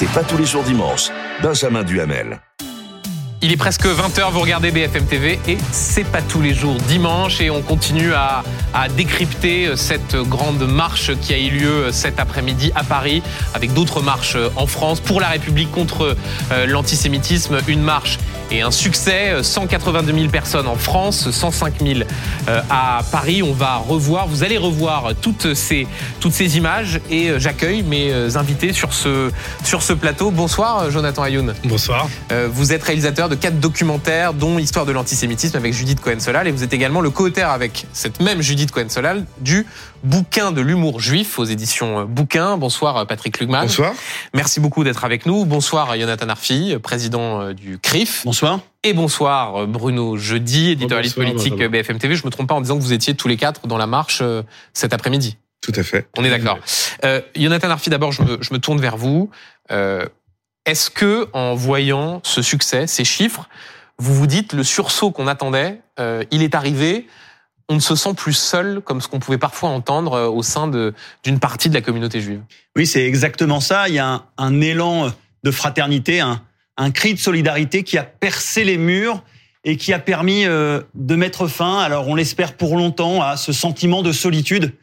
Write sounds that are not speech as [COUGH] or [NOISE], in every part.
C'est pas tous les jours dimanche. Benjamin Duhamel. Il est presque 20h, vous regardez BFM TV et c'est pas tous les jours dimanche et on continue à, à décrypter cette grande marche qui a eu lieu cet après-midi à Paris avec d'autres marches en France pour la République contre euh, l'antisémitisme. Une marche et un succès, 182 000 personnes en France, 105 000 euh, à Paris. On va revoir, vous allez revoir toutes ces, toutes ces images et euh, j'accueille mes invités sur ce, sur ce plateau. Bonsoir Jonathan Ayoun. Bonsoir. Vous êtes réalisateur de quatre documentaires, dont Histoire de l'antisémitisme avec Judith Cohen-Solal. Et vous êtes également le co-auteur avec cette même Judith Cohen-Solal du bouquin de l'humour juif aux éditions Bouquin. Bonsoir Patrick Lugman. Bonsoir. Merci beaucoup d'être avec nous. Bonsoir Jonathan Arfi, président du CRIF. Bonsoir. Et bonsoir Bruno Jeudi, éditorialiste politique BFM TV. Je me trompe pas en disant que vous étiez tous les quatre dans la marche euh, cet après-midi. Tout à fait. On est d'accord. Euh, Jonathan Arfi, d'abord, je me, je me, tourne vers vous. Euh, est-ce que, en voyant ce succès, ces chiffres, vous vous dites le sursaut qu'on attendait, euh, il est arrivé, on ne se sent plus seul comme ce qu'on pouvait parfois entendre euh, au sein d'une partie de la communauté juive? Oui, c'est exactement ça. Il y a un, élan de fraternité, un, cri de solidarité qui a percé les murs et qui a permis euh, de mettre fin, alors on l'espère pour longtemps, à ce sentiment de solitude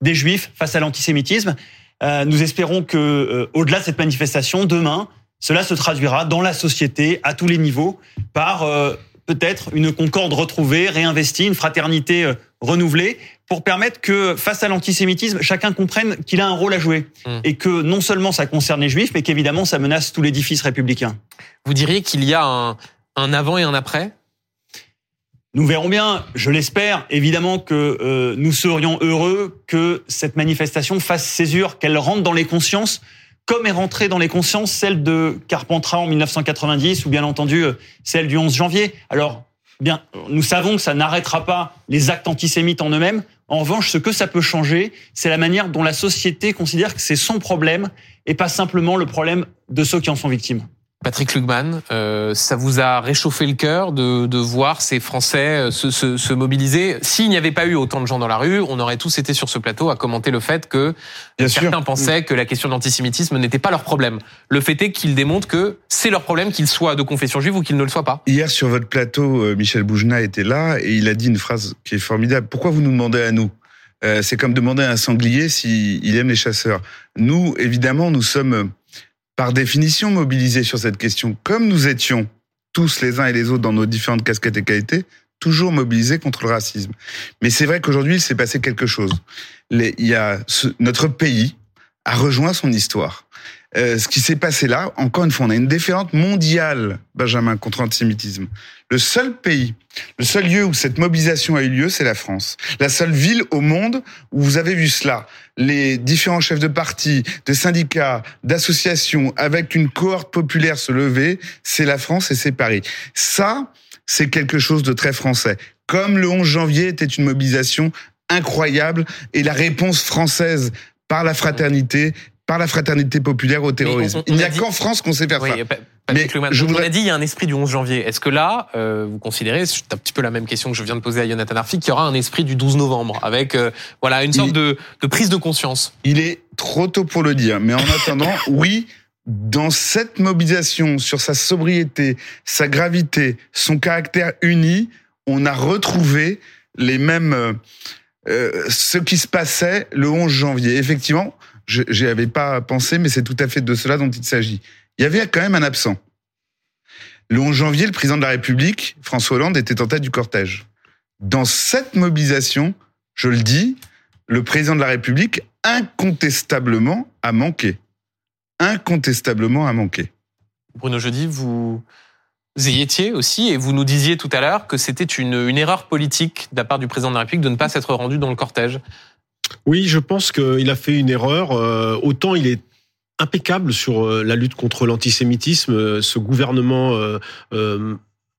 des juifs face à l'antisémitisme. Euh, nous espérons que, euh, au-delà de cette manifestation, demain, cela se traduira dans la société, à tous les niveaux, par euh, peut-être une concorde retrouvée, réinvestie, une fraternité euh, renouvelée, pour permettre que, face à l'antisémitisme, chacun comprenne qu'il a un rôle à jouer. Mmh. Et que non seulement ça concerne les juifs, mais qu'évidemment ça menace tout l'édifice républicain. Vous diriez qu'il y a un, un avant et un après? Nous verrons bien, je l'espère, évidemment que euh, nous serions heureux que cette manifestation fasse césure, qu'elle rentre dans les consciences comme est rentrée dans les consciences celle de Carpentras en 1990 ou bien entendu euh, celle du 11 janvier. Alors, bien, nous savons que ça n'arrêtera pas les actes antisémites en eux-mêmes. En revanche, ce que ça peut changer, c'est la manière dont la société considère que c'est son problème et pas simplement le problème de ceux qui en sont victimes. Patrick Lugman, euh, ça vous a réchauffé le cœur de, de voir ces Français euh, se, se, se mobiliser? S'il n'y avait pas eu autant de gens dans la rue, on aurait tous été sur ce plateau à commenter le fait que Bien certains sûr. pensaient que la question de l'antisémitisme n'était pas leur problème. Le fait est qu'ils démontrent que c'est leur problème, qu'ils soient de confession juive ou qu'ils ne le soient pas. Hier sur votre plateau, euh, Michel Boujna était là et il a dit une phrase qui est formidable. Pourquoi vous nous demandez à nous? Euh, C'est comme demander à un sanglier s'il il aime les chasseurs. Nous, évidemment, nous sommes par définition mobilisés sur cette question, comme nous étions tous les uns et les autres dans nos différentes casquettes et qualités, toujours mobilisés contre le racisme. Mais c'est vrai qu'aujourd'hui, il s'est passé quelque chose. Il y a ce, notre pays a rejoint son histoire. Euh, ce qui s'est passé là, encore une fois, on a une déferlante mondiale, Benjamin, contre l'antisémitisme. Le seul pays, le seul lieu où cette mobilisation a eu lieu, c'est la France. La seule ville au monde où vous avez vu cela. Les différents chefs de partis, de syndicats, d'associations, avec une cohorte populaire se lever, c'est la France et c'est Paris. Ça, c'est quelque chose de très français. Comme le 11 janvier était une mobilisation incroyable et la réponse française par la fraternité par la fraternité populaire au terrorisme. On, on il n'y a, a qu'en France qu'on sait faire oui, ça. Mais je voudrais... On a dit il y a un esprit du 11 janvier. Est-ce que là, euh, vous considérez, c'est un petit peu la même question que je viens de poser à Jonathan Arfi, qu'il y aura un esprit du 12 novembre avec euh, voilà une sorte il... de, de prise de conscience? Il est trop tôt pour le dire, mais en attendant, [LAUGHS] oui, dans cette mobilisation sur sa sobriété, sa gravité, son caractère uni, on a retrouvé les mêmes euh, ce qui se passait le 11 janvier. Effectivement, je n'y avais pas pensé, mais c'est tout à fait de cela dont il s'agit. Il y avait quand même un absent. Le 11 janvier, le président de la République, François Hollande, était en tête du cortège. Dans cette mobilisation, je le dis, le président de la République incontestablement a manqué. Incontestablement a manqué. Bruno Jeudi, vous y étiez aussi et vous nous disiez tout à l'heure que c'était une, une erreur politique de la part du président de la République de ne pas s'être rendu dans le cortège. Oui, je pense qu'il a fait une erreur. Euh, autant il est impeccable sur euh, la lutte contre l'antisémitisme. Ce gouvernement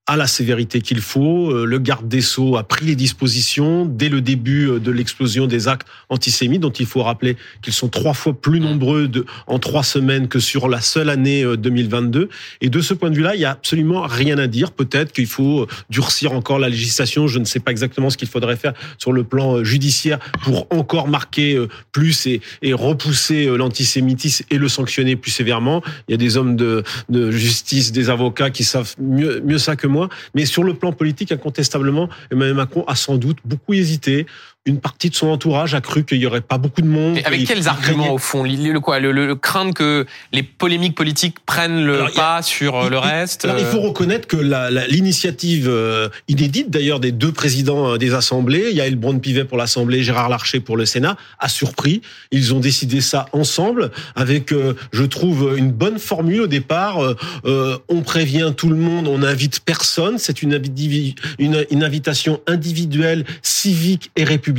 à la sévérité qu'il faut. Euh, le garde des Sceaux a pris les dispositions dès le début euh, de l'explosion des actes antisémites, dont il faut rappeler qu'ils sont trois fois plus nombreux de, en trois semaines que sur la seule année 2022. Et de ce point de vue-là, il y a absolument rien à dire. Peut-être qu'il faut durcir encore la législation. Je ne sais pas exactement ce qu'il faudrait faire sur le plan judiciaire pour encore marquer plus et, et repousser l'antisémitisme et le sanctionner plus sévèrement. Il y a des hommes de, de justice, des avocats qui savent mieux, mieux ça que Mais sur le plan politique, incontestablement, Emmanuel Macron a sans doute beaucoup hésité une partie de son entourage a cru qu'il y aurait pas beaucoup de monde. Avec quels arguments au fond le, quoi le, le, craindre que les polémiques politiques prennent le pas sur euh, le reste. il faut euh reconnaître que l'initiative euh, inédite d'ailleurs des deux présidents des assemblées, Yael Braun-Pivet pour l'Assemblée, Gérard Larcher pour le Sénat, a surpris. Ils ont décidé ça ensemble avec, je trouve, une bonne formule au départ. on prévient tout le monde, on n'invite personne. C'est une, une, une invitation individuelle, civique et républicaine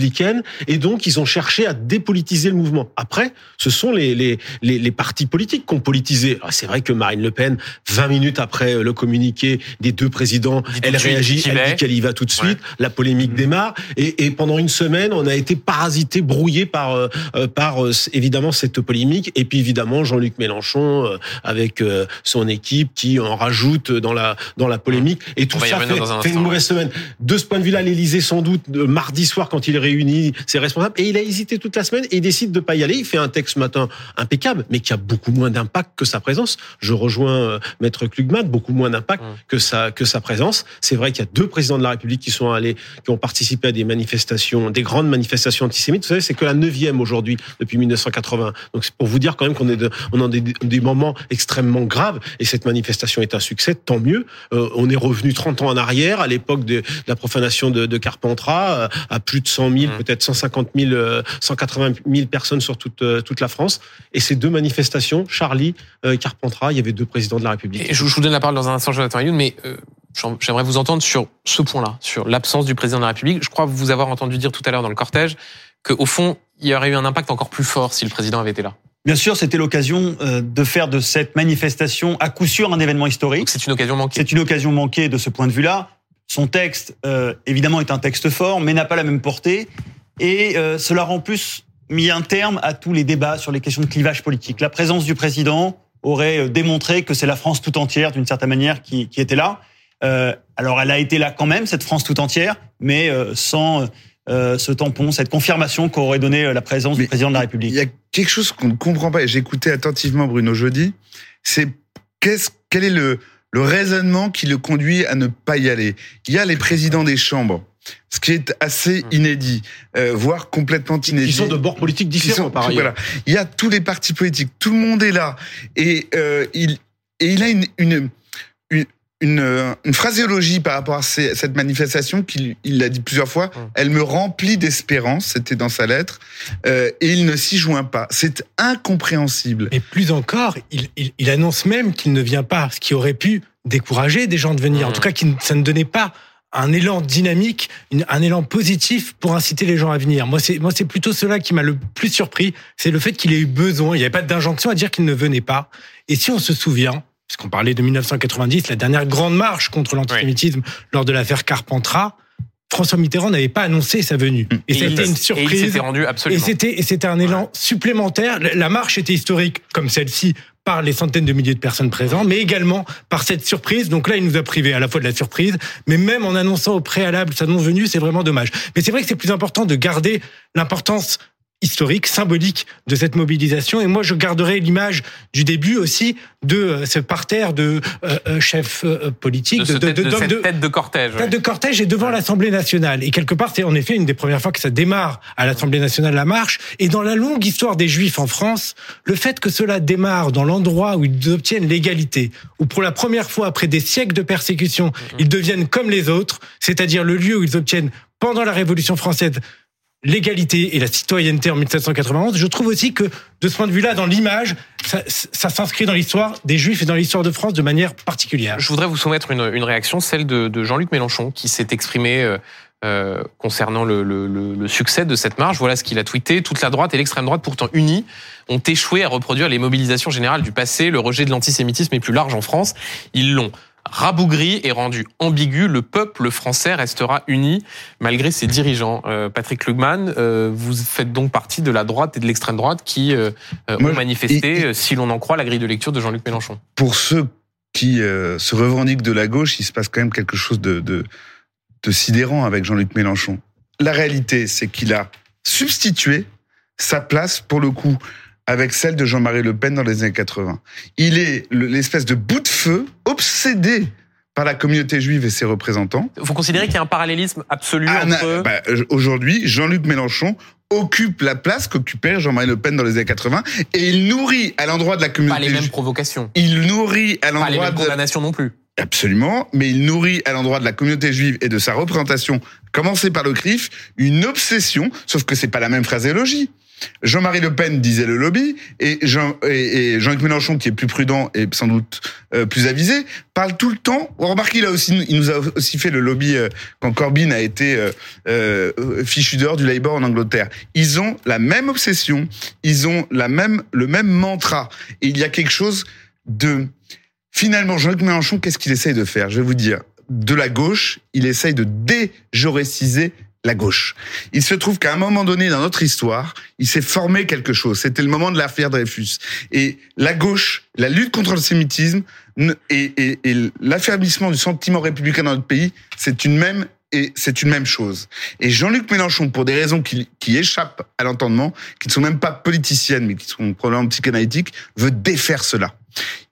et donc ils ont cherché à dépolitiser le mouvement. Après, ce sont les les les, les partis politiques qui ont politisé. C'est vrai que Marine Le Pen, 20 minutes après le communiqué des deux présidents, elle réagit, elle dit qu'elle y va tout de suite. La polémique mmh. démarre et, et, pendant une semaine, on a été parasité, brouillé par euh, euh, par euh, évidemment cette polémique et puis évidemment Jean-Luc Mélenchon avec son équipe qui en rajoute dans la dans la polémique et tout ça fait, fait une mauvaise semaine. De ce point de vue-là, l'Élysée sans doute mardi soir quand il réunit ses responsables et il a hésité toute la semaine et il décide de pas y aller. Il fait un texte ce matin impeccable, mais qui a beaucoup moins d'impact que sa présence. Je rejoins euh, Maître Klugman, beaucoup moins d'impact mmh. que sa que sa présence. C'est vrai qu'il y a deux présidents de la République qui sont allés, qui ont participé à des manifestations, des grandes manifestations antisémites. Vous savez, c'est que la neuvième aujourd'hui depuis 1980. Donc c'est pour vous dire quand même qu'on est de, on a des, des, moments extrêmement graves et cette manifestation est un succès. Tant mieux. Euh, on est revenu 30 ans en arrière à l'époque de, la profanation de, de Carpentras euh, à plus de 100 000, mmh. peut-être 150 000, 180 000 personnes sur toute, euh, toute la France. Et ces deux manifestations, Charlie, euh, Carpentras, il y avait deux présidents de la République. Et je, vous donne la parole dans un instant, Jonathan Ayoun, mais euh, j'aimerais vous entendre sur ce point-là, sur l'absence du président de la République. Je crois vous avoir entendu dire tout à l'heure dans le cortège qu'au fond, il y aurait eu un impact encore plus fort si le président avait été là. Bien sûr, c'était l'occasion de faire de cette manifestation à coup sûr un événement historique. C'est une occasion manquée. C'est une occasion manquée de ce point de vue-là. Son texte, euh, évidemment, est un texte fort, mais n'a pas la même portée. Et euh, cela rend plus mis un terme à tous les débats sur les questions de clivage politique. La présence du président aurait euh, démontré que c'est la France tout entière, d'une certaine manière, qui, qui était là. Euh, alors, elle a été là quand même, cette France tout entière, mais sans ce tampon, cette confirmation qu'aurait donné la présence du président de la République. Il y a quelque chose qu'on ne comprend pas, et j'écoutais attentivement Bruno Jeudi, c'est qu'est-ce, quel est le, le raisonnement qui le conduit à ne pas y aller. Il y a les présidents des chambres ce qui est assez hmm. inédit, euh, voire complètement inédit. Ils sont de bords politiques différents, par ailleurs. Voilà. Il y a tous les partis politiques, tout le monde est là, et euh, il et il a une, une, une, une, phraséologie par rapport à cette manifestation qu'il il l'a dit plusieurs fois. Hmm. Elle me remplit d'espérance, c'était dans sa lettre, euh, et il ne s'y joint pas. C'est incompréhensible. Et plus encore, il, il, il annonce même qu'il ne vient pas, ce qui aurait pu décourager des gens de venir. En hmm. tout cas, ça ne donnait pas un élan dynamique, un élan positif pour inciter les gens à venir. Moi, c'est moi, c'est plutôt cela qui m'a le plus surpris, c'est le fait qu'il ait eu besoin. Il n'y avait pas d'injonction à dire qu'il ne venait pas. Et si on se souvient, puisqu'on parlait de 1990, la dernière grande marche contre l'antisémitisme lors de l'affaire Carpentras, François Mitterrand n'avait pas annoncé sa venue. Et, c'était une surprise. Et il rendu absolument. Et c'était, et c'était un élan supplémentaire. La marche était historique, comme celle-ci, par les centaines de milliers de personnes présentes, mais également par cette surprise. Donc là, il nous a privé à la fois de la surprise, mais même en annonçant au préalable sa non-venue, c'est vraiment dommage. Mais c'est vrai que c'est plus important de garder l'importance historique, symbolique de cette mobilisation. Et moi, je garderai l'image du début aussi de euh, ce parterre de euh, euh, chefs politiques, de, de, de, cette tête de cortège. Tête de cortège est devant l'Assemblée nationale. Et quelque part, c'est en effet une des premières fois que ça démarre à l'Assemblée nationale la marche. Et dans la longue histoire des Juifs en France, le fait que cela démarre dans l'endroit où ils obtiennent l'égalité, où pour la première fois après des siècles de persécution, mhm. ils deviennent comme les autres, c'est-à-dire le lieu où ils obtiennent pendant la Révolution française l'égalité et la citoyenneté en 1791. Je trouve aussi que, de ce point de vue-là, dans l'image, ça, s'inscrit dans l'histoire des Juifs et dans l'histoire de France de manière particulière. Je voudrais vous soumettre une, réaction, celle de, Jean-Luc Mélenchon, qui s'est exprimé euh, euh, concernant le, le, succès de cette marche. Voilà ce qu'il a tweeté. Toute la droite et l'extrême droite, pourtant unies, ont échoué à reproduire les mobilisations générales du passé. Le rejet de l'antisémitisme est plus large en France. Ils l'ont rabougri et rendu ambigu. Le peuple français restera uni malgré ses dirigeants. Euh, Patrick Lugman, euh, vous faites donc partie de la droite et de l'extrême droite qui euh, Moi, ont manifesté, si l'on en croit la grille de lecture de Jean-Luc Mélenchon. Pour ceux qui se revendiquent de la gauche, il se passe quand même quelque chose de, de, de sidérant avec Jean-Luc Mélenchon. La réalité, c'est qu'il a substitué sa place, pour le coup, avec celle de Jean-Marie Le Pen dans les années 80. Il est le- l'espèce de bout de feu, obsédé par la communauté juive et ses représentants. Vous considérez qu'il y a un parallélisme absolu Ah, entre... bah, Aujourd'hui, Jean-Luc Mélenchon occupe la place qu'occupait Jean-Marie Le Pen dans les années 80 et il nourrit à l'endroit de la pas communauté les mêmes juive. provocations, Il nourrit à pas les l'endroit mêmes de... condamnations non plus. Absolument, mais il nourrit à l'endroit de la communauté juive et de sa représentation, commencé par le CRIF, une obsession, sauf que c'est pas la même phraséologie. Jean-Marie Le Pen disait le lobby et Jean et, Jean-Luc Mélenchon, qui est plus prudent et sans doute euh, plus avisé, parle tout le temps. Remarquez, il a aussi, il nous a aussi fait le lobby euh, quand Corbyn a été euh, fichu dehors du Labour en Angleterre. Ils ont la même obsession, ils ont la même le même mantra et il y a quelque chose de Finalement, Jean-Luc Mélenchon, qu'est-ce qu'il essaye de faire? Je vais vous dire, de la gauche, il essaye de déjoréciser la gauche. Il se trouve qu'à un moment donné dans notre histoire, il s'est formé quelque chose. C'était le moment de l'affaire Dreyfus. Et la gauche, la lutte contre le sémitisme et, et- et l'affermissement du sentiment républicain dans notre pays, c'est une même et c'est une même chose. Et Jean-Luc Mélenchon, pour des raisons qui, qui échappent à l'entendement, qui ne sont même pas politiciennes, mais qui sont probablement psychanalytiques, veut défaire cela.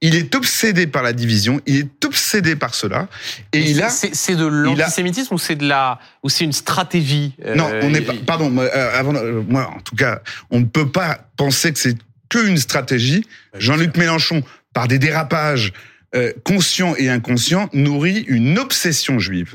Il est obsédé par la division, il est obsédé par cela, et Mais il c'est- a... c'est c'est de l'antisémitisme ou c'est de la ou c'est une stratégie euh, Non, on n'est pas. Pardon, moi, euh, avant, euh, moi, en tout cas, on ne peut pas penser que c'est que une stratégie. Jean-Luc Mélenchon, par des dérapages euh, conscients et inconscients, nourrit une obsession juive.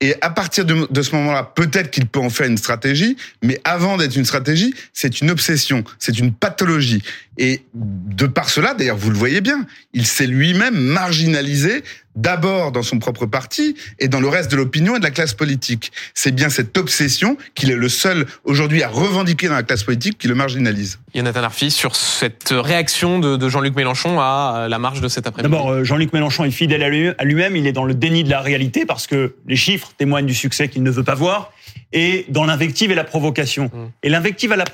Et à partir de, de ce moment-là, peut-être qu'il peut en faire une stratégie, mais avant d'être une stratégie, c'est une obsession, c'est une pathologie. Et de par cela, d'ailleurs, vous le voyez bien, il s'est lui-même marginalisé d'abord dans son propre parti et dans le reste de l'opinion et de la classe politique. C'est bien cette obsession qu'il est le seul aujourd'hui à revendiquer dans la classe politique qui le marginalise. Jonathan Arfi sur cette réaction de, de Jean-Luc Mélenchon à la marche de cet après-midi. D'abord, euh, Jean-Luc Mélenchon est fidèle à lui- à lui-même. Il est dans le déni de la réalité parce que les chiffres témoignent du succès qu'il ne veut pas voir et dans l'invective et la provocation. Mm. Et l'invective et la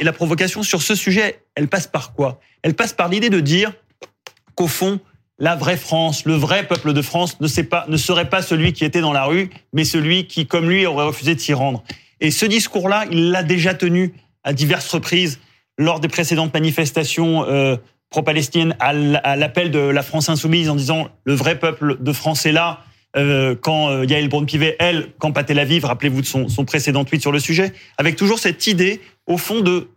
et la provocation sur ce sujet, elle passe par quoi? Elle passe par l'idée de dire qu'au fond, la vraie France, le vrai peuple de France ne, sait pas, ne serait pas celui qui était dans la rue, mais celui qui, comme lui, aurait refusé de s'y rendre. Et ce discours-là, il l'a déjà tenu à diverses reprises lors des précédentes manifestations euh, pro-palestiniennes à l'appel de la France insoumise en disant le vrai peuple de France est là. Euh, quand euh, Yael Braun-Pivet, elle, quand à Tel Aviv, rappelez-vous de son, précédent tweet sur le sujet, avec toujours cette idée, au fond, de,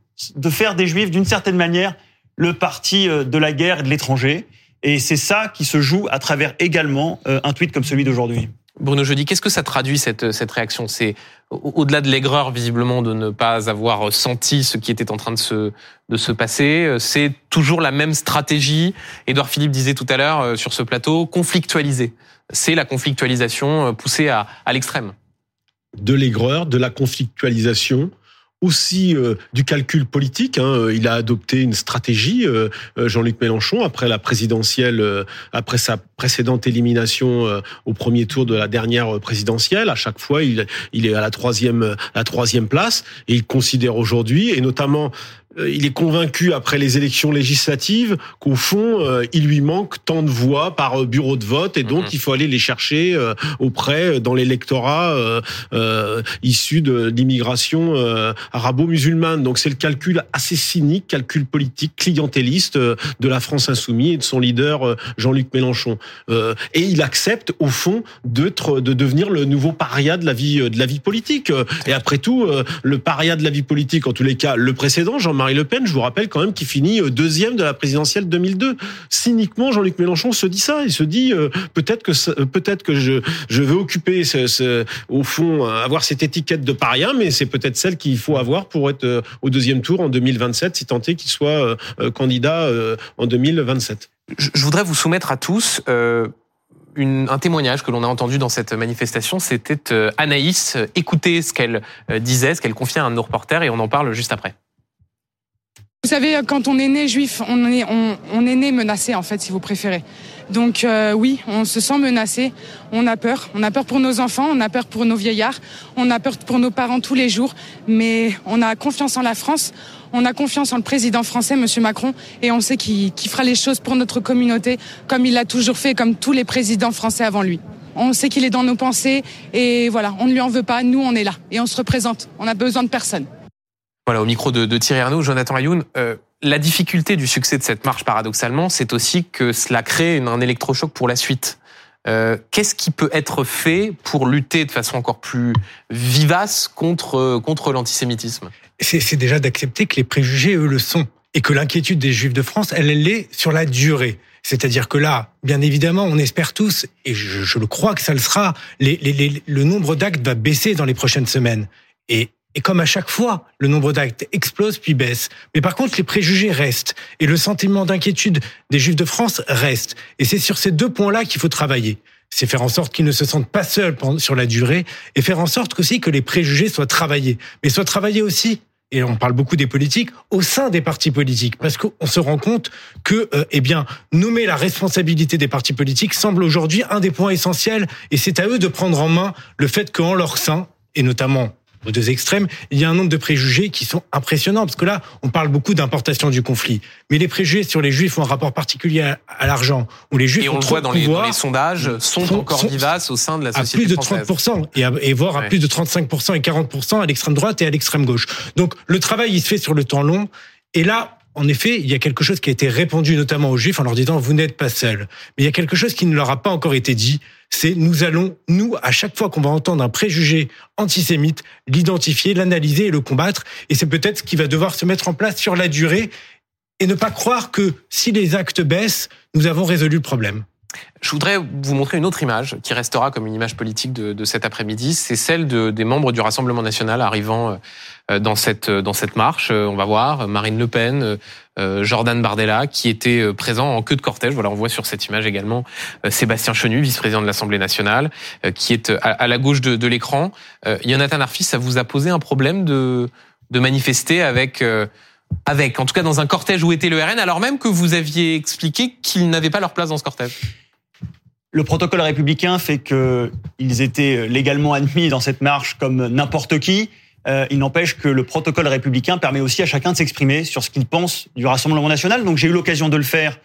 faire des Juifs, d'une certaine manière, le parti euh, de la guerre et de l'étranger. Et c'est ça qui se joue à travers également un tweet comme celui d'aujourd'hui. Bruno Jeudi, qu'est-ce que ça traduit cette, réaction? C'est au- au-delà de l'aigreur visiblement de ne pas avoir senti ce qui était en train de se, de se passer. C'est toujours la même stratégie. Édouard Philippe disait tout à l'heure sur ce plateau, conflictualiser. C'est la conflictualisation euh, poussée à, l'extrême. de l'aigreur, de la conflictualisation, aussi euh, du calcul politique. hein. Il a adopté une stratégie, euh, euh, Jean-Luc Mélenchon, après la présidentielle, euh, après sa précédente élimination euh, au premier tour de la dernière présidentielle. À chaque fois, il, est à la troisième, la troisième place, et il considère aujourd'hui, et notamment euh, il est convaincu après les élections législatives qu'au fond, euh, il lui manque tant de voix par euh, bureau de vote et donc Mhm. il faut aller les chercher euh, auprès euh, dans l'électorat euh, euh, issu de l'immigration euh, arabo-musulmane. Donc c'est le calcul assez cynique, calcul politique, clientéliste euh, de la France insoumise et de son leader euh, Jean-Luc Mélenchon. Euh, et il accepte au fond d'être, de devenir le nouveau paria de la vie de la vie politique. Euh, Et après tout, euh, le paria de la vie politique, en tous les cas, le précédent, Jean-Marie Le Pen, je vous rappelle quand même qu'il finit euh, deuxième de la présidentielle 2002. Cyniquement, Jean-Luc Mélenchon se dit ça. Il se dit euh, peut-être que euh, peut-être que je je veux occuper au fond avoir cette étiquette de paria, mais c'est peut-être celle qu'il faut avoir pour être au deuxième tour en 2027, si tant est qu'il soit candidat en 2027. Je voudrais vous soumettre à tous un témoignage que l'on a entendu dans cette manifestation. C'était Anaïs. Écoutez ce qu'elle disait, ce qu'elle confiait à un de nos reporters, et on en parle juste après. Vous savez, quand on est né juif, on est, on, on est né menacé, en fait, si vous préférez. Donc euh, oui, on se sent menacé, on a peur, on a peur pour nos enfants, on a peur pour nos vieillards, on a peur pour nos parents tous les jours, mais on a confiance en la France, on a confiance en le président français, Monsieur Macron, et on sait qu'il fera les choses pour notre communauté comme il l'a toujours fait, comme tous les présidents français avant lui. On sait qu'il est dans nos pensées et voilà, on ne lui en veut pas. Nous, on est là et on se représente. On a besoin de personne. Voilà, au micro de, Thierry Arnaud, Jonathan Ayoun, euh, la difficulté du succès de cette marche, paradoxalement, c'est aussi que cela crée un électrochoc pour la suite. Euh, qu'est-ce qui peut être fait pour lutter de façon encore plus vivace contre, contre l'antisémitisme? C'est déjà d'accepter que les préjugés, eux, le sont. Et que l'inquiétude des Juifs de France, elle, elle est sur la durée. C'est-à-dire que là, bien évidemment, on espère tous, et je, le crois que ça le sera, le nombre d'actes va baisser dans les prochaines semaines. Et, et comme à chaque fois, le nombre d'actes explose puis baisse. Mais par contre, les préjugés restent. Et le sentiment d'inquiétude des Juifs de France reste. Et c'est sur ces deux points-là qu'il faut travailler. C'est faire en sorte qu'ils ne se sentent pas seuls sur la durée et faire en sorte aussi que les préjugés soient travaillés. Mais soient travaillés aussi et on parle beaucoup des politiques, au sein des partis politiques, parce qu'on se rend compte que, euh, eh bien, nommer la responsabilité des partis politiques semble aujourd'hui un des points essentiels, et c'est à eux de prendre en main le fait qu'en leur sein, et notamment aux deux extrêmes, il y a un nombre de préjugés qui sont impressionnants, parce que là, on parle beaucoup d'importation du conflit. Mais les préjugés sur les juifs ont un rapport particulier à, l'argent, où les juifs et on le voit dans les, dans les, sondages, sont, encore vivaces au sein de la société À plus de 30%, et, et voire à plus de 35% et 40% à l'extrême droite et à l'extrême gauche. Donc le travail, il se fait sur le temps long, et là, en effet, il y a quelque chose qui a été répandu notamment aux Juifs en leur disant vous n'êtes pas seuls. Mais il y a quelque chose qui ne leur a pas encore été dit, c'est nous allons, nous, à chaque fois qu'on va entendre un préjugé antisémite, l'identifier, l'analyser et le combattre. Et c'est peut-être ce qui va devoir se mettre en place sur la durée et ne pas croire que si les actes baissent, nous avons résolu le problème. Je voudrais vous montrer une autre image qui restera comme une image politique de, de cet après-midi. C'est celle de, des membres du Rassemblement national arrivant euh, dans cette, dans cette marche. Euh, on va voir Marine Le Pen, euh, Jordan Bardella, qui était présent en queue de cortège. Voilà, on voit sur cette image également Sébastien Chenu, vice-président de l'Assemblée nationale, qui est à, la gauche de, de l'écran. Jonathan Arfis, ça vous a posé un problème de, de manifester avec avec, en tout cas dans un cortège où était le RN, alors même que vous aviez expliqué qu'ils n'avaient pas leur place dans ce cortège le protocole républicain fait qu'ils étaient légalement admis dans cette marche comme n'importe qui. Euh, il n'empêche que le protocole républicain permet aussi à chacun de s'exprimer sur ce qu'il pense du Rassemblement national. Donc j'ai eu l'occasion de le faire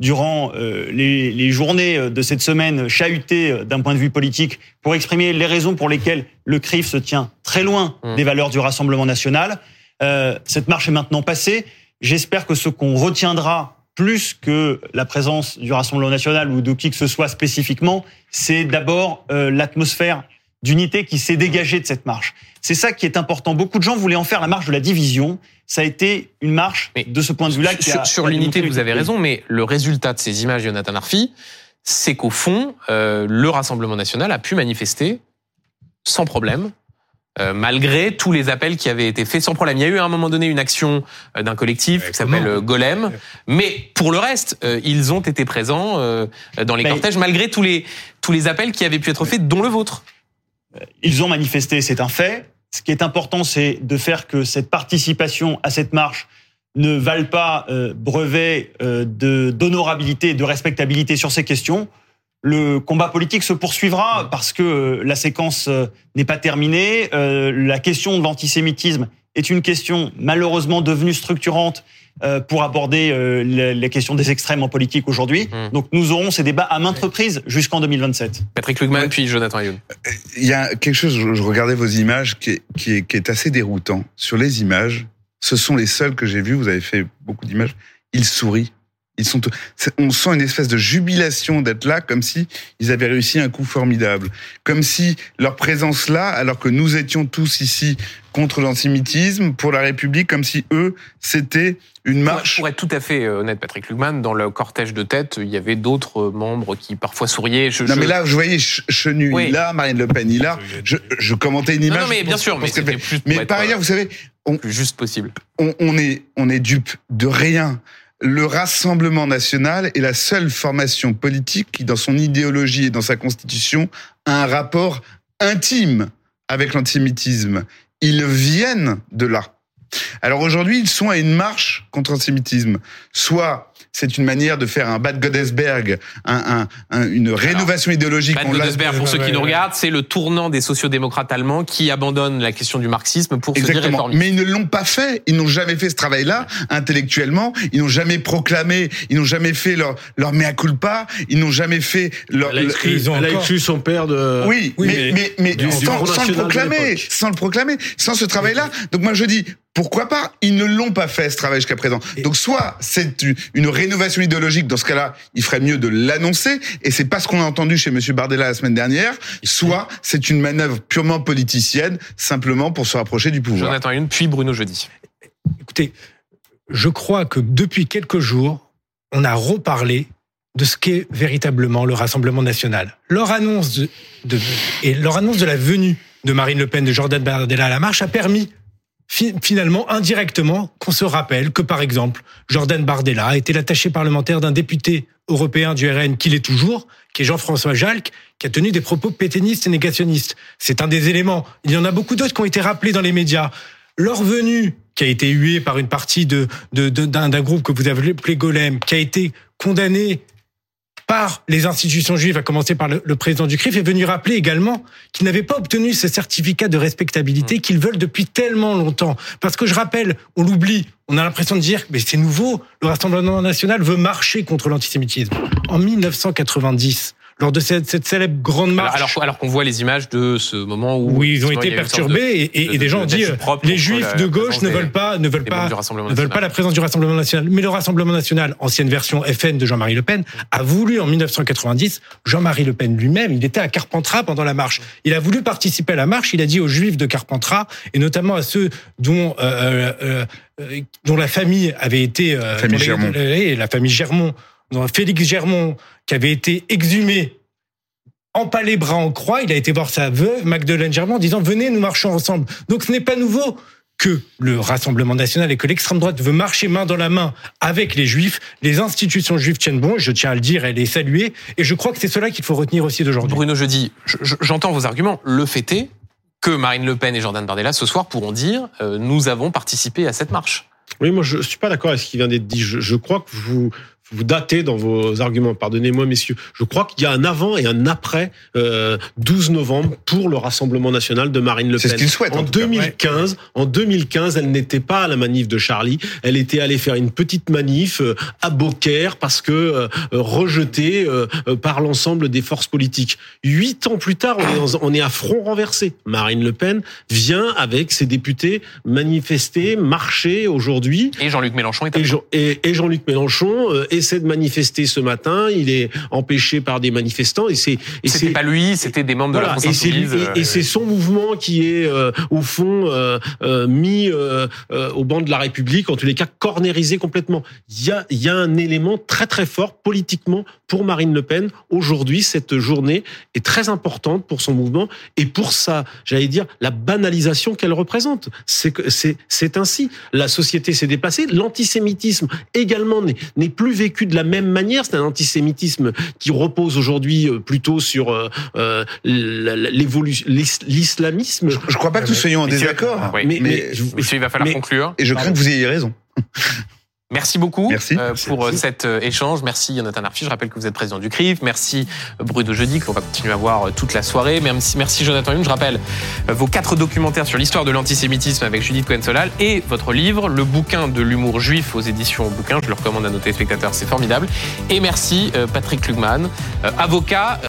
durant euh, les, les, journées de cette semaine chahutées euh, d'un point de vue politique pour exprimer les raisons pour lesquelles le CRIF se tient très loin mmh. des valeurs du Rassemblement national. Euh, cette marche est maintenant passée. J'espère que ce qu'on retiendra plus que la présence du Rassemblement national ou de qui que ce soit spécifiquement, c'est d'abord euh, l'atmosphère d'unité qui s'est dégagée de cette marche. C'est ça qui est important. Beaucoup de gens voulaient en faire la marche de la division. Ça a été une marche de ce point de vue-là. Sur, sur l'unité, vous avez raison, mais le résultat de ces images, Jonathan Arfi, c'est qu'au fond, euh, le Rassemblement national a pu manifester sans problème euh, malgré tous les appels qui avaient été faits sans problème. Il y a eu à un moment donné une action euh, d'un collectif qui s'appelle euh, Golem, mais pour le reste, ils ont été présents dans les cortèges malgré tous les tous les appels qui avaient pu être faits, dont le vôtre. Ils ont manifesté, c'est un fait. Ce qui est important, c'est de faire que cette participation à cette marche ne vale pas brevet d'honorabilité, de respectabilité sur ces questions le combat politique se poursuivra parce que euh, la séquence euh, n'est pas terminée. Euh, la question de l'antisémitisme est une question malheureusement devenue structurante pour aborder les questions des extrêmes en politique aujourd'hui. Mmh. Donc nous aurons ces débats à maintes reprises jusqu'en 2027. Patrick Lugman, puis Jonathan Ayoun. Il y a quelque chose, je regardais vos images, qui est, qui est, qui est assez déroutant. Sur les images, ce sont les seuls que j'ai vus, vous avez fait beaucoup d'images, ils sourient ils sont, on sent une espèce de jubilation d'être là, comme si ils avaient réussi un coup formidable, comme si leur présence là, alors que nous étions tous ici contre l'antisémitisme, pour la République, comme si eux, c'était une marche. Pour être tout à fait euh, honnête, Patrick Lugman, dans le cortège de tête, il y avait d'autres membres qui parfois souriaient. Je, non, mais là, je voyais Chenu, oui. là, Marine Le Pen, il là. Je, je commentais une image. Non, mais bien sûr, mais, mais par ailleurs, vous savez, on, plus juste possible. On, on est, on est dupe de rien le Rassemblement national est la seule formation politique qui, dans son idéologie et dans sa constitution, a un rapport intime avec l'antisémitisme. Ils viennent de là. Alors aujourd'hui, ils sont à une marche contre l'antisémitisme. Soit c'est une manière de faire un Bad Godesberg, un, un, un- une rénovation idéologique. Bad Godesberg, pour ceux qui nous regardent, c'est le tournant des sociodémocrates allemands qui abandonnent la question du marxisme pour se dire Exactement. réformistes. Mais ils ne l'ont pas fait. Ils n'ont jamais fait ce travail-là intellectuellement. Ils n'ont jamais proclamé. Ils n'ont jamais fait leur leur mea culpa. Ils n'ont jamais fait leur. Elle a exclu, Ils ont elle a exclu son père de. Oui, Oui, mais, mais, mais, du sans, sans le proclamer, sans le proclamer, sans ce travail-là. Donc moi je dis, pourquoi pas? Ils ne l'ont pas fait ce travail jusqu'à présent. Donc soit c'est une- rénovation idéologique. Dans ce cas-là, il ferait mieux de l'annoncer. Et c'est pas ce qu'on a entendu chez Monsieur Bardella la semaine dernière. Soit c'est une manœuvre purement politicienne, simplement pour se rapprocher du pouvoir. Jonathan Une, puis Bruno Jeudi. Écoutez, je crois que depuis quelques jours, on a reparlé de ce qu'est véritablement le Rassemblement national. Leur annonce de, de- et leur annonce de la venue de Marine Le Pen, de Jordan Bardella à la marche a permis finalement indirectement qu'on se rappelle que par exemple Jordan Bardella était l'attaché parlementaire d'un député européen du RN qu'il est toujours, qui est Jean-François Jalc, qui a tenu des propos pétainistes et négationnistes. C'est un des éléments. Il y en a beaucoup d'autres qui ont été rappelés dans les médias. Leur venue, qui a été huée par une partie d'un groupe que vous avez appelé Golem, qui a été condamné par les institutions juives, à commencer par le, le président du CRIF, est venu rappeler également qu'ils n'avaient pas obtenu ce certificat de respectabilité qu'ils veulent depuis tellement longtemps. Parce que je rappelle, on l'oublie, on a l'impression de dire, mais c'est nouveau, le Rassemblement national veut marcher contre l'antisémitisme. En 1990, lors de cette, cette célèbre grande marche, alors, alors qu'on voit les images de ce moment où oui, ils ont été de- perturbés et, et- de- et des de- gens ont dit euh, les juifs la de gauche ne veulent pas ne veulent pas du Rassemblement ne veulent pas national. la présence du Rassemblement national. Mais le Rassemblement national ancienne version FN de Jean-Marie Le Pen a voulu en 1990 Jean-Marie Le Pen lui-même il était à Carpentras pendant la marche. Il a voulu participer à la marche il a dit aux juifs de Carpentras et notamment à ceux dont euh, euh, euh, dont la famille avait été euh, Famille et la famille Germont Félix Germont qui avait été exhumé empalé bras en croix, il a été voir sa veuve, Magdeleine Germain, en disant venez, nous marchons ensemble. Donc ce n'est pas nouveau que le Rassemblement national et que l'extrême droite veut marcher main dans la main avec les juifs. Les institutions juives tiennent bon, je tiens à le dire et les saluer. Et je crois que c'est cela qu'il faut retenir aussi d'aujourd'hui. Bruno Jeudi, je- je- j'entends vos arguments. Le fait est que Marine Le Pen et Jordan Bardella ce soir pourront dire euh, nous avons participé à cette marche. Oui, moi, je suis pas d'accord avec ce qui vient d'être dit. Je, je crois que vous vous datez dans vos arguments. Pardonnez-moi, messieurs. Je crois qu'il y a un avant et un après euh, 12 novembre pour le Rassemblement national de Marine Le C'est Pen. ce qu'ils souhaitent, en En tout cas. 2015, en 2015, elle n'était pas à la manif de Charlie. Elle était allée faire une petite manif euh, à Beaucaire parce que euh, euh, rejetée euh, euh, par l'ensemble des forces politiques. Huit ans plus tard, on est, en- on est à front renversé. Marine Le Pen vient avec ses députés manifester, marcher aujourd'hui. Et Jean-Luc Mélenchon est Et, Jean- et- et Jean-Luc Mélenchon euh, essaie de manifester ce matin. Il est empêché par des manifestants. Et c'est et C'était pas lui, c'était des membres de la France et Insoumise. et c'est son mouvement qui est euh, au fond euh, euh, mis euh, euh, au banc de la République, en tous les cas cornérisé complètement. Il y a, il y a un élément très très fort politiquement pour Marine Le Pen aujourd'hui. Cette journée est très importante pour son mouvement et pour sa, j'allais dire, la banalisation qu'elle représente. C'est que c'est c'est ainsi. La société s'est déplacée. L'antisémitisme également n'est n'est plus vécu de la même manière. C'est un antisémitisme qui repose aujourd'hui euh, plutôt sur euh, euh, l'islamisme. Je, je crois pas que nous soyons en désaccord. oui. Mais- mais, mais- Messieurs, il va falloir Mais- conclure. et je crains que vous ayez raison. [LAUGHS] Merci beaucoup Merci. euh, Merci. pour euh, cet euh, échange. Merci Jonathan Arfi. Je rappelle que vous êtes président du CRIF. Merci Bruno Jeudi, que l'on va continuer à voir euh, toute la soirée. Merci, merci Jonathan Hume. Je rappelle euh, vos quatre documentaires sur l'histoire de l'antisémitisme avec Judith Cohen-Solal et votre livre, Le bouquin de l'humour juif aux éditions Bouquin. Je le recommande à nos téléspectateurs, c'est formidable. Et merci euh, Patrick Klugman, euh, avocat.